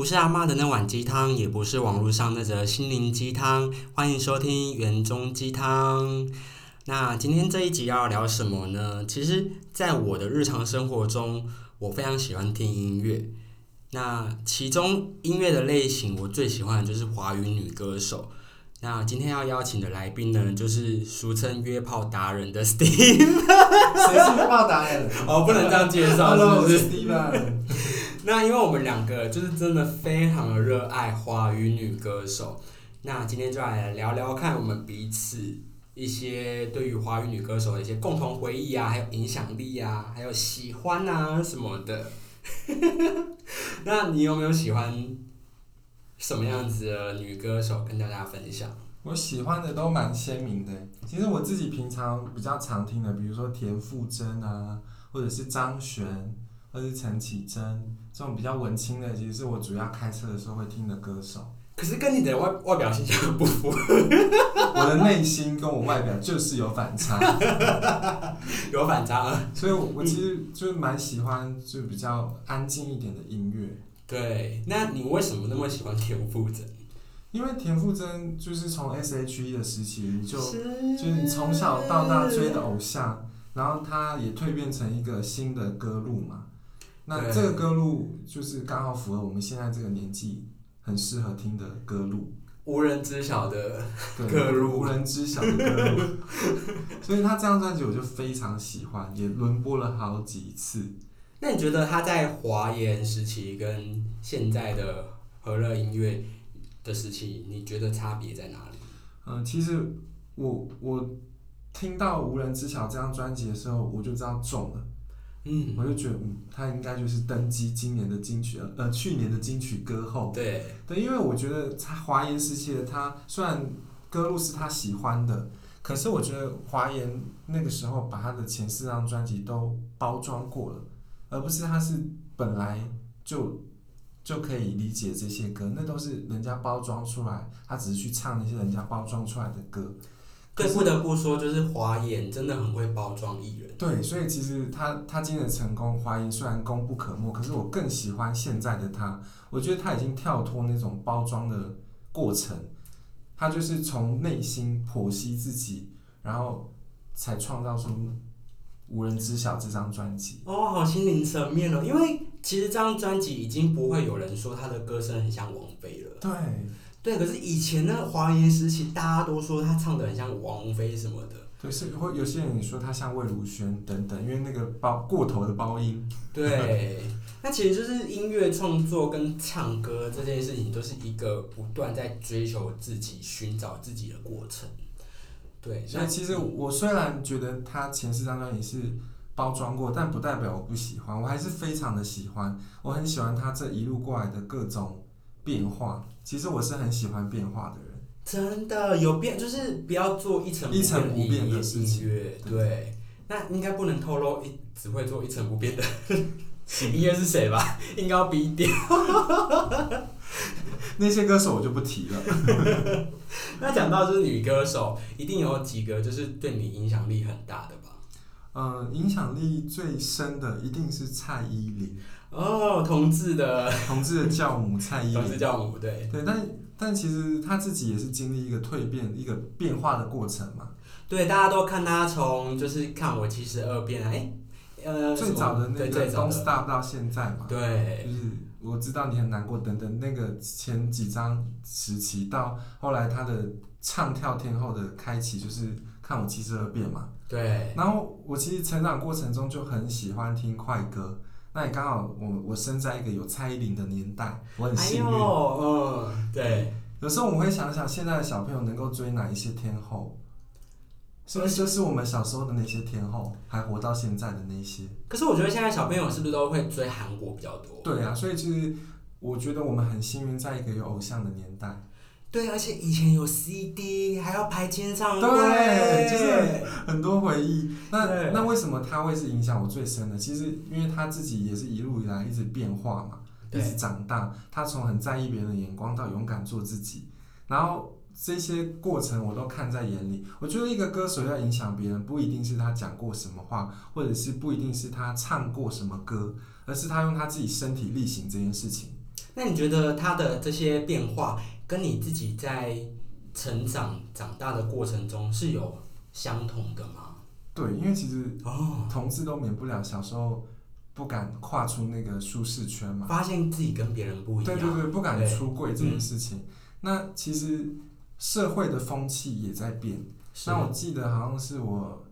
不是阿妈的那碗鸡汤，也不是网络上那则心灵鸡汤。欢迎收听园中鸡汤。那今天这一集要聊什么呢？其实，在我的日常生活中，我非常喜欢听音乐。那其中音乐的类型，我最喜欢的就是华语女歌手。那今天要邀请的来宾呢，就是俗称约炮达人的 Steve。谁是约炮达人？哦，不能这样介绍，是不是？Steve。那因为我们两个就是真的非常的热爱华语女歌手，那今天就来聊聊看我们彼此一些对于华语女歌手的一些共同回忆啊，还有影响力啊，还有喜欢啊什么的。那你有没有喜欢？什么样子的女歌手跟大家分享？我喜欢的都蛮鲜明的。其实我自己平常比较常听的，比如说田馥甄啊，或者是张悬，或是陈绮贞这种比较文青的，其实是我主要开车的时候会听的歌手。可是跟你的外外表形象不符。我的内心跟我外表就是有反差。有反差。所以，我我其实就蛮喜欢就比较安静一点的音乐。对，那你为什么那么喜欢田馥甄？因为田馥甄就是从 S.H.E 的时期就就是你从小到大追的偶像，然后他也蜕变成一个新的歌路嘛。那这个歌路就是刚好符合我们现在这个年纪很适合听的歌路，无人知晓的歌路，无人知晓的歌路。所以他这张专辑我就非常喜欢，也轮播了好几次。那你觉得他在华研时期跟现在的和乐音乐的时期，你觉得差别在哪里？嗯，其实我我听到《无人知晓》这张专辑的时候，我就知道中了。嗯，我就觉得，嗯，他应该就是登基今年的金曲，呃，去年的金曲歌后。对对，因为我觉得他华研时期的他，虽然歌路是他喜欢的，可是我觉得华研那个时候把他的前四张专辑都包装过了。而不是他是本来就就可以理解这些歌，那都是人家包装出来，他只是去唱那些人家包装出来的歌。对，不得不说，就是华研真的很会包装艺人。对，所以其实他他今天的成功，华研虽然功不可没，可是我更喜欢现在的他。我觉得他已经跳脱那种包装的过程，他就是从内心剖析自己，然后才创造出。无人知晓这张专辑哦，好心灵层面哦，因为其实这张专辑已经不会有人说他的歌声很像王菲了。对，对，可是以前呢，华研时期大家都说他唱的很像王菲什么的。对，是会有些人说他像魏如萱等等，因为那个包过头的包音。对，那其实就是音乐创作跟唱歌这件事情，都是一个不断在追求自己、寻找自己的过程。对，所以其实我虽然觉得他前四张专辑是包装过，但不代表我不喜欢，我还是非常的喜欢。我很喜欢他这一路过来的各种变化。其实我是很喜欢变化的人。真的有变，就是不要做一成一成不变的音乐。对，那应该不能透露一只会做一成不变的音乐是谁吧？应该要逼掉。那些歌手我就不提了。那讲到就是女歌手，一定有几个就是对你影响力很大的吧？嗯，影响力最深的一定是蔡依林。哦，同志的，同志的教母蔡依林。同志教母，对。对，但但其实她自己也是经历一个蜕变、一个变化的过程嘛。对，大家都看她从就是看我七十二变，哎，呃，最早的那个 Don't Stop 到现在嘛。对。就是。我知道你很难过，等等，那个前几张时期到后来他的唱跳天后的开启，就是看我七十二变嘛。对。然后我其实成长过程中就很喜欢听快歌，那也刚好我我生在一个有蔡依林的年代，我很幸运。嗯，对。有时候我们会想想，现在的小朋友能够追哪一些天后？是不是就是我们小时候的那些天后，还活到现在的那些？可是我觉得现在小朋友是不是都会追韩国比较多？对啊，所以其实我觉得我们很幸运，在一个有偶像的年代。对，而且以前有 CD，还要排签唱会，对，就是很多回忆。那那为什么他会是影响我最深的？其实因为他自己也是一路以来一直变化嘛，一直长大。他从很在意别人的眼光，到勇敢做自己，然后。这些过程我都看在眼里。我觉得一个歌手要影响别人，不一定是他讲过什么话，或者是不一定是他唱过什么歌，而是他用他自己身体力行这件事情。那你觉得他的这些变化，跟你自己在成长长大的过程中是有相同的吗？对，因为其实哦，同志都免不了小时候不敢跨出那个舒适圈嘛。发现自己跟别人不一样。对对对，不敢出柜这件事情。那其实社会的风气也在变。那我记得好像是我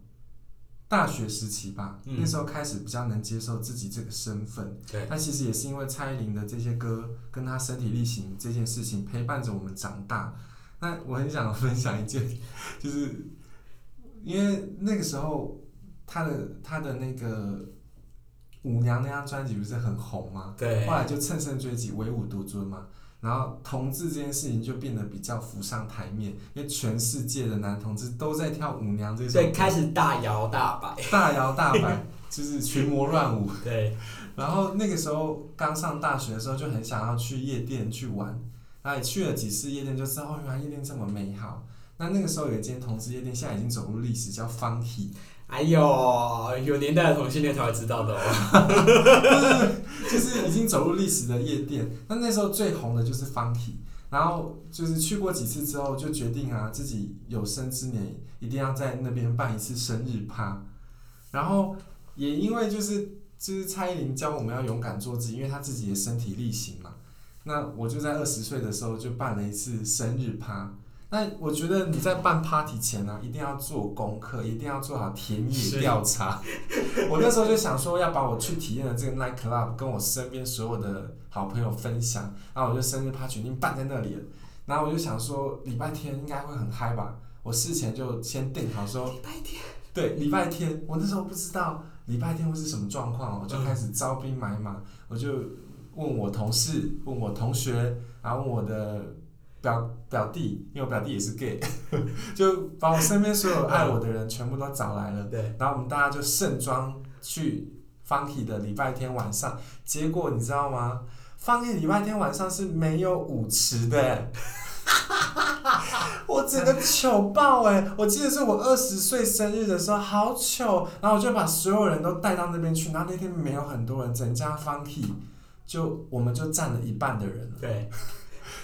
大学时期吧，嗯那时候开始比较能接受自己这个身份。对但其实也是因为蔡依林的这些歌跟她身体力行这件事情陪伴着我们长大。那我很想分享一件，就是因为那个时候她的她的那个舞娘那张专辑不是很红吗？对后来就乘胜追击，唯舞独尊嘛。然后同志这件事情就变得比较浮上台面，因为全世界的男同志都在跳舞娘这首所以歌，开始大摇大摆。大摇大摆，就是群魔乱舞。对，然后那个时候刚上大学的时候，就很想要去夜店去玩，然后也去了几次夜店，就知道哦，原来夜店这么美好。那那个时候有一间同志夜店，现在已经走入历史，叫 Funky，哎呦，有年代的同性恋才会知道的哦。就是已经走入历史的夜店。那那时候最红的就是 Funky，然后就是去过几次之后，就决定啊，自己有生之年一定要在那边办一次生日趴。然后也因为就是就是蔡依林教我们要勇敢做自己，因为她自己也身体力行嘛。那我就在二十岁的时候就办了一次生日趴。那我觉得你在办 party 前呢、一定要做功课，一定要做好田野调查。我那时候就想说，要把我去体验的这个 night club 跟我身边所有的好朋友分享，然后我就生日趴决定办在那里了。然后我就想说，礼拜天应该会很嗨吧？我事前就先定好说，礼拜天。对，礼拜天，我那时候不知道礼拜天会是什么状况哦，我就开始招兵买马，我就问我同事，问我同学，然后问我的表表弟，因为我表弟也是 gay，就把我身边所有爱我的人全部都找来了，对，然后我们大家就盛装去 Funky 的礼拜天晚上，结果你知道吗？Funky 礼拜天晚上是没有舞池的。我整个糗爆哎！我记得是我二十岁生日的时候，好糗，然后我就把所有人都带到那边去，然后那天没有很多人，整家 Funky 就我们就占了一半的人了，对，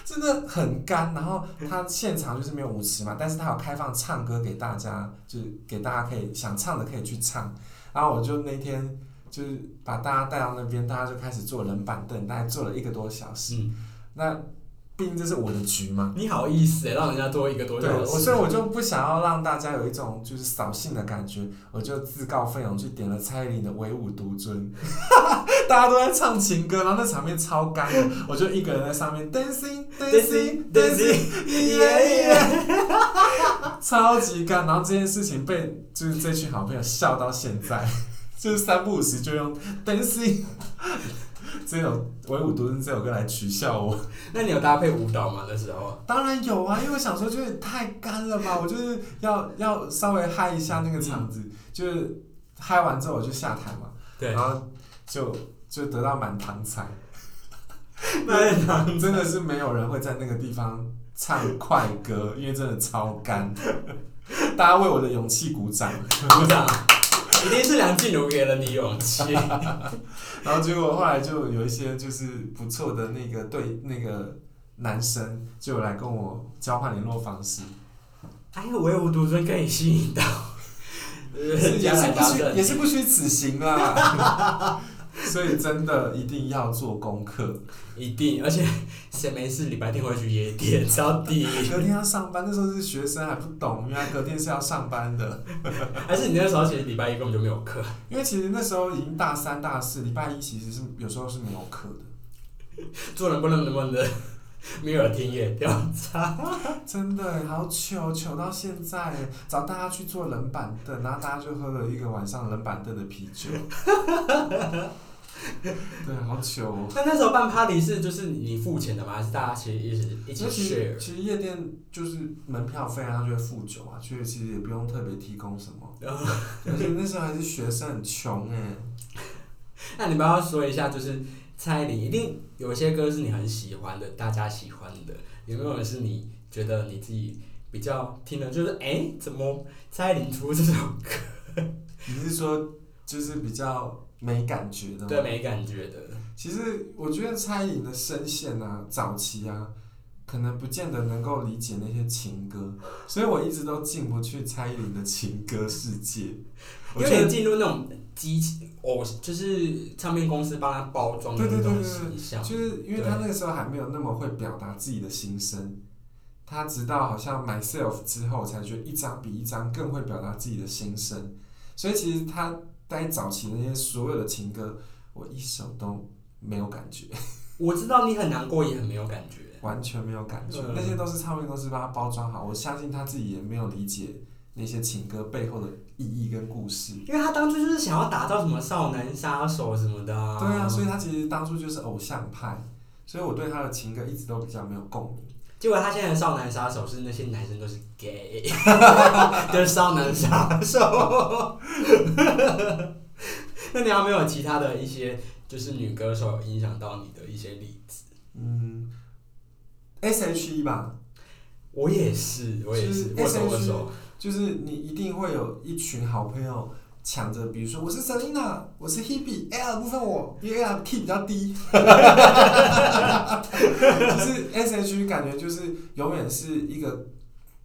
真的很干。然后他现场就是没有舞池嘛，但是他有开放唱歌给大家，就是给大家可以想唱的可以去唱。然后我就那天就是把大家带到那边，大家就开始坐冷板凳，大概坐了一个多小时。嗯，那毕竟这是我的局嘛，你好意思哎，让人家多一个多对，小时。我所以我就不想要让大家有一种就是扫兴的感觉，我就自告奋勇去点了蔡依林的《唯舞独尊》，大家都在唱情歌，然后那场面超干的，我就一个人在上面 dancing dancing dancing，耶耶，超级干。然后这件事情被就是这群好朋友笑到现在，就是三不五时就用 dancing 这首《唯舞独尊》这首歌来取笑我。那你有搭配舞蹈吗？那时候？当然有啊，因为我想说就是太干了吧，我就是要要稍微嗨一下那个场子，就是嗨完之后我就下台嘛，对然，后就就得到满堂彩，那真的是没有人会在那个地方唱快歌，因为真的超干，大家为我的勇气鼓掌，鼓掌，一定是梁静茹给了你勇气。然后结果后来就有一些就是不错的那个对那个男生就有来跟我交换联络方式。哎呦，唯我独尊可以吸引到。也是不虚，来搭讪也是不虚此行啦。所以真的一定要做功课。一定，而且谁没事礼拜天会去夜店？到底隔天要上班，那时候是学生还不懂，原来隔天是要上班的。还是你那时候其实礼拜一根本就没有课？因为其实那时候已经大三、大四，礼拜一其实是有时候是没有课的。做人不能那么的 米尔田野调查。真的好糗，糗到现在，找大家去坐冷板凳，然后大家就喝了一个晚上冷板凳的啤酒。对，好糗哦。那那时候办 party 是就是你付钱的吗？还是大家其实一起一起 share？其实夜店就是门票费，然后就会付酒啊，所以其实也不用特别提供什么。而且那时候还是学生，很穷哎、那你们要说一下，就是蔡依林一定有一些歌是你很喜欢的，大家喜欢的，有没有人是你觉得你自己比较听的，就是哎、诶怎么蔡依林出这首歌？你是说就是比较没感觉的嘛。对，没感觉的。其实我觉得蔡依林的声线啊，早期啊，可能不见得能够理解那些情歌，所以我一直都进不去蔡依林的情歌世界。我有点进入那种机器偶，就是唱片公司帮他包装的对对那种对。就是因为他那个时候还没有那么会表达自己的心声，他直到好像 myself 之后，才觉得一张比一张更会表达自己的心声。所以其实他在早期那些所有的情歌，我一首都没有感觉，我知道你很难过，也很没有感觉。完全没有感觉。嗯那些都是唱片公司帮他包装好，我相信他自己也没有理解那些情歌背后的意义跟故事。因为他当初就是想要打造什么少男杀手什么的、啊。对啊，所以他其实当初就是偶像派，所以我对他的情歌一直都比较没有共鸣。结果他现在的少男杀手是那些男生都是 gay，就是少男杀手。那你有没有其他的一些就是女歌手影响到你的一些例子？嗯，S.H.E 吧，我也是，我也是，就是握手 SH 握手。就是你一定会有一群好朋友抢着，比如说我是 Selina，我是 Hebe，L 部分我，因为 L key 比较低，就是 S.H.E 感觉就是永远是一个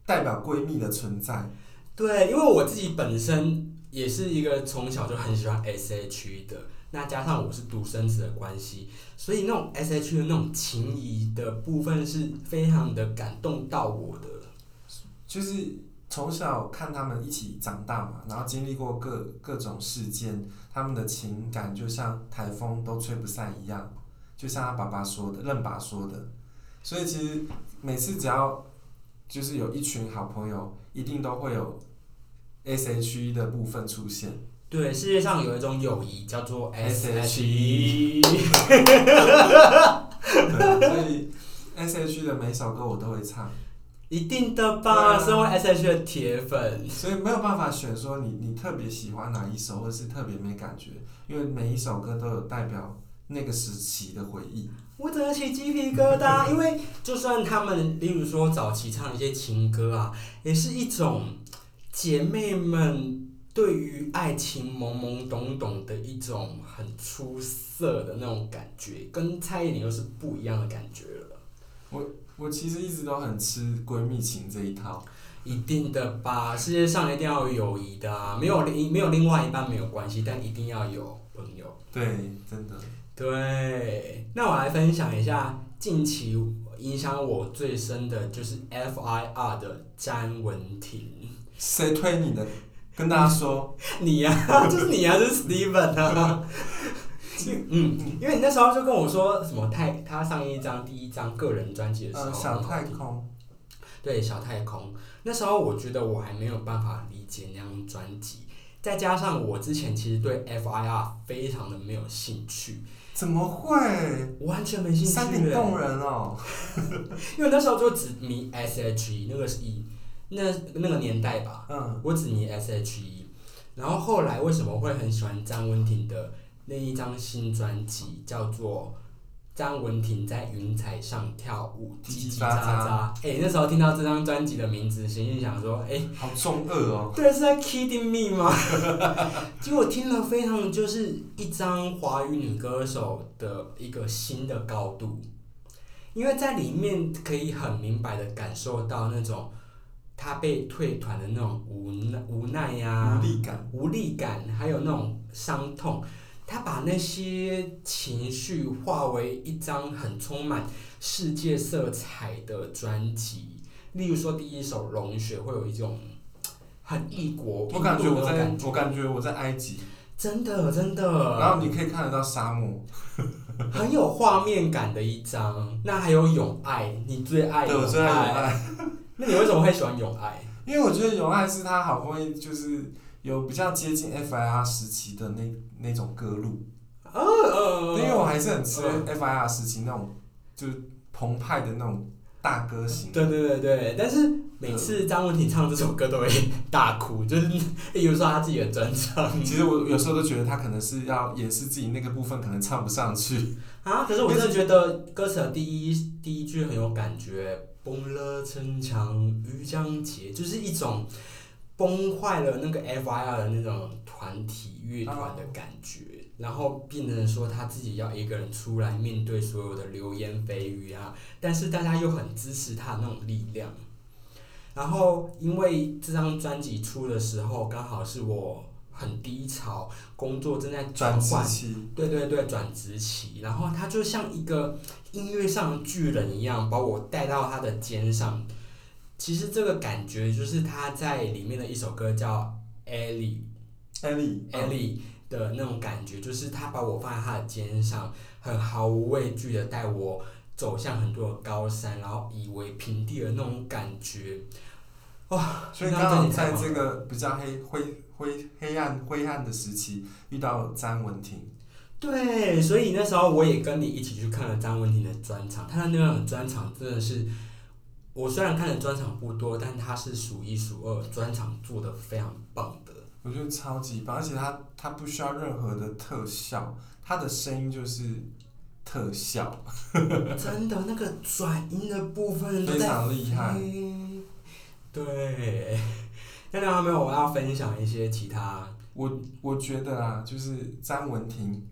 代表闺蜜的存在。对，因为我自己本身也是一个从小就很喜欢 S.H.E 的，那加上我是独生子的关系，所以那种 S H 的那种情谊的部分是非常的感动到我的。就是从小看他们一起长大嘛，然后经历过各各种事件，他们的情感就像台风都吹不散一样，就像他爸爸说的，任爸说的。所以其实每次只要就是有一群好朋友，一定都会有 S H 的部分出现。对，世界上有一种友谊叫做 SHE S.H.E。对，所以 S.H.E 的每首歌我都会唱，一定的吧，啊身为 S.H.E 的铁粉。所以没有办法选说你你特别喜欢哪一首，或是特别没感觉，因为每一首歌都有代表那个时期的回忆。我整个起鸡皮疙瘩，因为就算他们，例如说早期唱一些情歌啊，也是一种姐妹们对于爱情懵懵懂懂的一种很出色的那种感觉，跟蔡依林又是不一样的感觉了。我我其实一直都很吃闺蜜情这一套，一定的吧，世界上一定要有友谊的啊，没有另没有另外一半没有关系，但一定要有朋友。对，真的。对，那我来分享一下近期影响我最深的就是 FIR 的詹雯婷。谁推你的？跟大家说，你呀、就是你呀、就是 Steven 啊。嗯，因为你那时候就跟我说什么太，他上一张第一张个人专辑的时候，呃，小太空，对小太空，那时候我觉得我还没有办法理解那张专辑，再加上我之前其实对 FIR 非常的没有兴趣，怎么会？完全没兴趣、山顶洞人哦，因为那时候就只迷 S.H.E，那个是以那那个年代吧，嗯，我只迷 S.H.E，然后后来为什么会很喜欢张文婷的那一张新专辑，叫做张文婷在云彩上跳舞，叽叽喳喳喳。哎、那时候听到这张专辑的名字，心里想说，哎、好中二哦，对，是在 kidding me 吗？结果听了非常就是一张华语女歌手的一个新的高度，因为在里面可以很明白的感受到那种她被退团的那种无奈无奈呀、无力感，无力感，还有那种伤痛，他把那些情绪化为一张很充满世界色彩的专辑。例如说，第一首《龙血》会有一种很异国，我感觉我在我感觉我在埃及，真的真的，然后你可以看得到沙漠，很有画面感的一张。那还有《永爱》，你最爱对，我最爱。永爱，那你为什么会喜欢《永爱？因为我觉得永爱是他好不容易就是有比较接近 FIR 时期的那那种歌路，》？呃呃，因为我还是很吃嗯 FIR 时期那种就是澎湃的那种大歌型，对对对对，但是每次张文婷唱这首歌都会大哭，就是 比如说他自己的专唱其实我有时候都觉得他可能是要掩饰自己那个部分可能唱不上去，啊，可是我真的觉得歌词的第一第一句很有感觉，崩了城墙欲将解，就是一种崩坏了那个 FIR 的那种团体乐团的感觉，然后变成说他自己要一个人出来面对所有的流言蜚语啊，但是大家又很支持他那种力量。然后因为这张专辑出的时候，刚好是我很低潮，工作正在转换，期，对对对，转职期，然后他就像一个音乐上的巨人一样，把我带到他的肩上。其实这个感觉就是他在里面的一首歌叫《莉，Ellie 的那种感觉，就是他把我放在他的肩上，很毫无畏惧的带我走向很多的高山，然后以为平地的那种感觉。哇所以刚好在这个比较黑灰灰黑暗灰暗的时期遇到张文婷，对，所以那时候我也跟你一起去看了张文婷的专场，他的那场专场真的是，我虽然看的专场不多，但他是数一数二，专场做的非常棒的。我觉得超级棒，而且他他不需要任何的特效，他的声音就是特效，真的那个转音的部分非常厉害。对，那另外没有我要分享一些其他，我我觉得啊，就是张文婷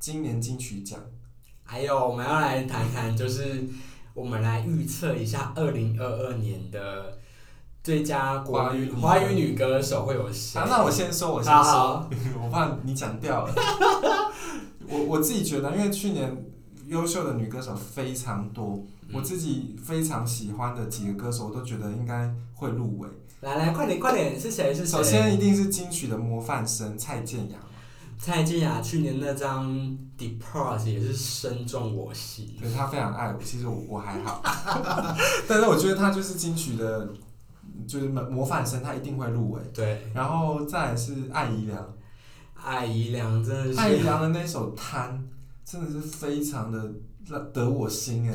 今年金曲奖，还有我们要来谈谈，就是我们来预测一下二零二二年的最佳国语华语女歌华语女歌手会有谁？啊，那我先说，我先好说 好，我怕你讲掉了。我我自己觉得，因为去年优秀的女歌手非常多，我自己非常喜欢的几个歌手，我都觉得应该会入围。来来，快点快点，是谁是谁？首先一定是金曲的模范生蔡健雅，蔡健雅去年那张《Depart》也是深中我心。对她非常爱我，其实我我还好，但是我觉得她就是金曲的，就是模范生，她一定会入围。对，然后再来是艾怡良，艾怡良真的是艾怡是，良的那首《贪》真的是非常的让得我心哎，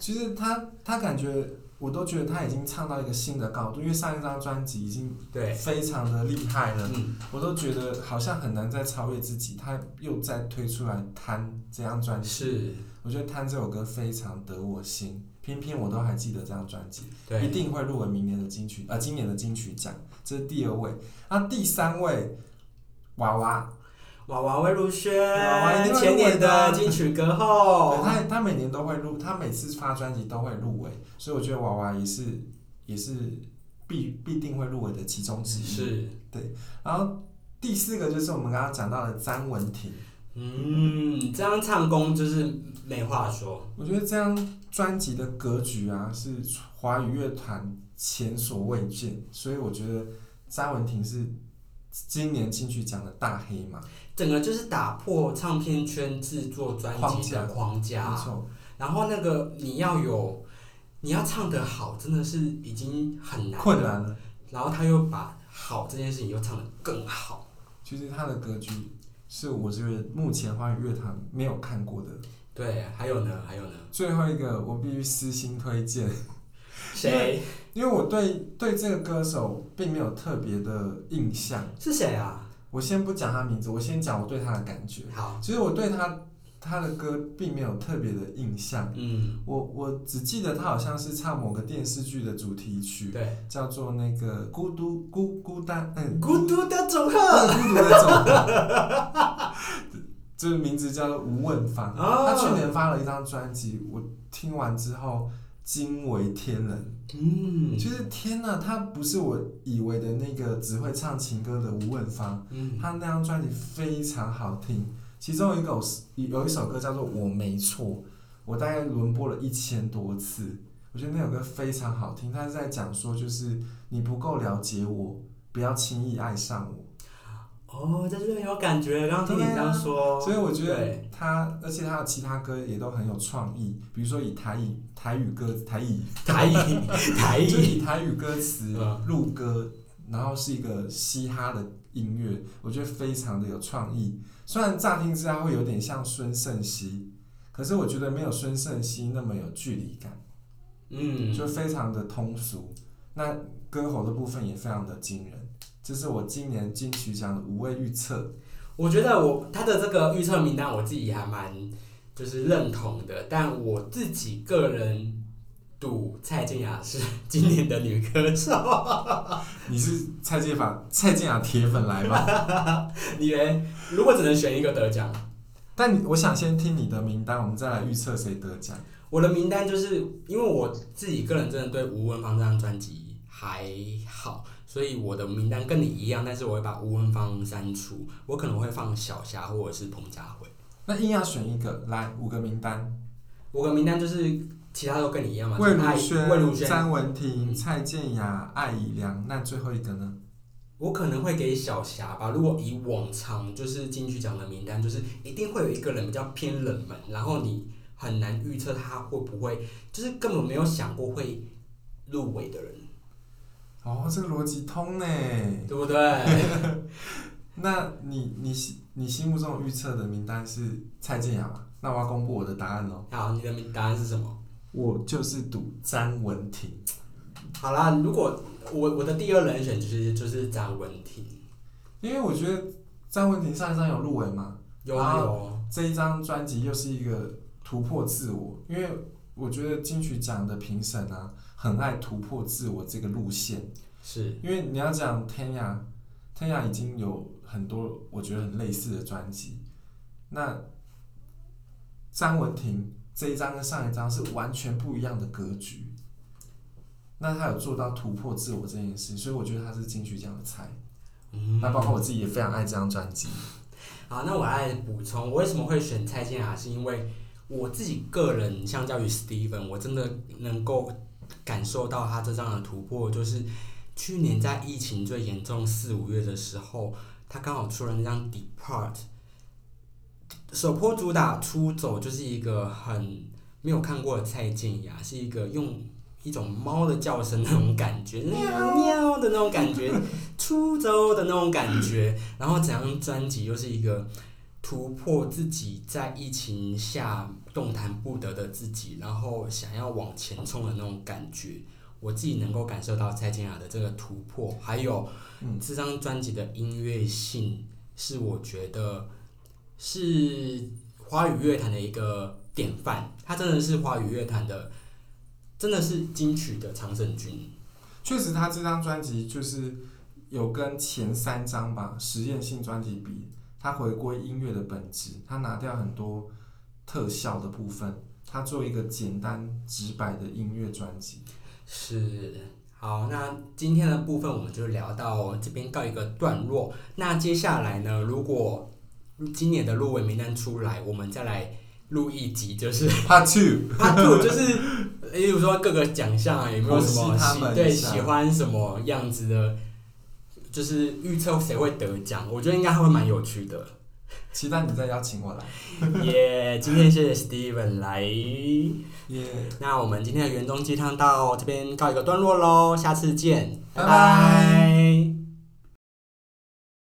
其实他他感觉我都觉得他已经唱到一个新的高度，因为上一张专辑已经，非常的厉害了，嗯，我都觉得好像很难再超越自己，他又再推出来《贪》这张专辑，是，我觉得《贪》这首歌非常得我心，偏偏我都还记得这张专辑，一，定会入围明年的金曲呃今年的金曲奖，这是第二位，那第三位娃娃。娃娃魏如萱前年的金曲歌对后，他，他每年都会入，他每次发专辑都会入围，所以我觉得娃娃也是也是必必定会入围的其中之一。。是，然后第四个就是我们刚刚讲到的詹文婷，嗯，这样唱功就是没话说，我觉得这张专辑的格局啊是华语乐团前所未见，所以我觉得詹文婷是今年金曲奖的大黑马，整个就是打破唱片圈制作专辑的框没架，错。然后那个你要有，你要唱得好，真的是已经很难，困难了。然后他又把好这件事情又唱得更好，其实他的格局是我觉得目前华语乐坛没有看过的。对，还有呢，还有呢，最后一个我必须私心推荐，谁因为我对对这个歌手并没有特别的印象。是谁啊？我先不讲他名字，我先讲我对他的感觉。好，其实我对他他的歌并没有特别的印象，嗯，我我只记得他好像是唱某个电视剧的主题曲，对，叫做那个孤独孤孤单，嗯，孤独的总和，孤独的种，这个名字叫做吴汶芳。哦他去年发了一张专辑，我听完之后惊为天人。嗯，就是天呐，他不是我以为的那个只会唱情歌的吴汶芳，嗯，他那张专辑非常好听，其中有一首有一首歌叫做《我没错》，我大概轮播了一千多次，我觉得那首歌非常好听，他是在讲说就是你不够了解我，不要轻易爱上我。哦，这就很有感觉。刚刚听你这样说，所以我觉得他，而且他的其他歌也都很有创意，比如说以台语台语歌台语台语，台就语，以 台语歌词嗯录歌，然后是一个嘻哈的音乐，我觉得非常的有创意。虽然乍听之下会有点像孙盛熙，可是我觉得没有孙盛熙那么有距离感，嗯，就非常的通俗。那歌喉的部分也非常的惊人。这是我今年金曲奖的五位预测。我觉得我他的这个预测名单，我自己还蛮就是认同的，但我自己个人赌蔡健雅是今年的女歌手。你是蔡健雅蔡健雅铁粉来吧？你嘞？如果只能选一个得奖，但你我想先听你的名单，我们再来预测谁得奖。我的名单就是因为我自己个人真的对吴文芳这张专辑还好，所以我的名单跟你一样，但是我会把吴文芳删除，我可能会放小霞或者是彭佳慧。那硬要选一个，来五个名单，五个名单就是其他都跟你一样嘛，魏如爱萱、魏如萱，詹雯婷、蔡健雅、艾怡良，那最后一个呢？我可能会给小霞吧。如果以往常就是金曲奖的名单，就是一定会有一个人比较偏冷门，然后你很难预测他会不会，就是根本没有想过会入围的人，哦，这个逻辑通呢。对不对？那你你心你心目中预测的名单是蔡健雅吗？那我要公布我的答案喽。好，你的名答案是什么？我就是赌詹文婷。好啦，如果我我的第二人选就是就是张文婷，因为我觉得詹文婷上一张有入围嘛，有啊有，这一张专辑又是一个突破自我，因为我觉得金曲奖的评审啊，很爱突破自我这个路线。是因为你要讲天雅，天雅已经有很多我觉得很类似的专辑，那张文婷这一张跟上一张是完全不一样的格局。那他有做到突破自我这件事，所以我觉得他是金曲奖的菜。嗯那包括我自己也非常爱这张专辑。好，那我来补充，我为什么会选蔡健雅，是因为我自己个人相较于 Steven，我真的能够感受到他这张的突破，就是去年在疫情最严重四五月的时候，他刚好出了那张 Depart，首波主打出走就是一个很没有看过的蔡健雅，是一个用一种猫的叫声那种感觉，喵喵的那种感觉，出走的那种感觉，然后整张专辑又是一个突破自己在疫情下动弹不得的自己，然后想要往前冲的那种感觉。我自己能够感受到蔡健雅的这个突破，还有嗯这张专辑的音乐性，是我觉得是华语乐坛的一个典范。它真的是华语乐坛的，真的是金曲的常胜军。确实，他这张专辑就是有跟前三张吧实验性专辑比，他回归音乐的本质，他拿掉很多特效的部分，他做一个简单直白的音乐专辑。是，好，那今天的部分我们就聊到这边告一个段落。那接下来呢，如果今年的入围名单出来，我们再来录一集，就是 Part Two，Part Two，就是例如说各个奖项啊，有没有什么他喜对喜欢什么样子的，就是预测谁会得奖，我觉得应该会蛮有趣的。期待你再邀请我来。耶、今天谢谢 Steven 来。耶、那我们今天的园中鸡汤到这边告一个段落喽，下次见，拜拜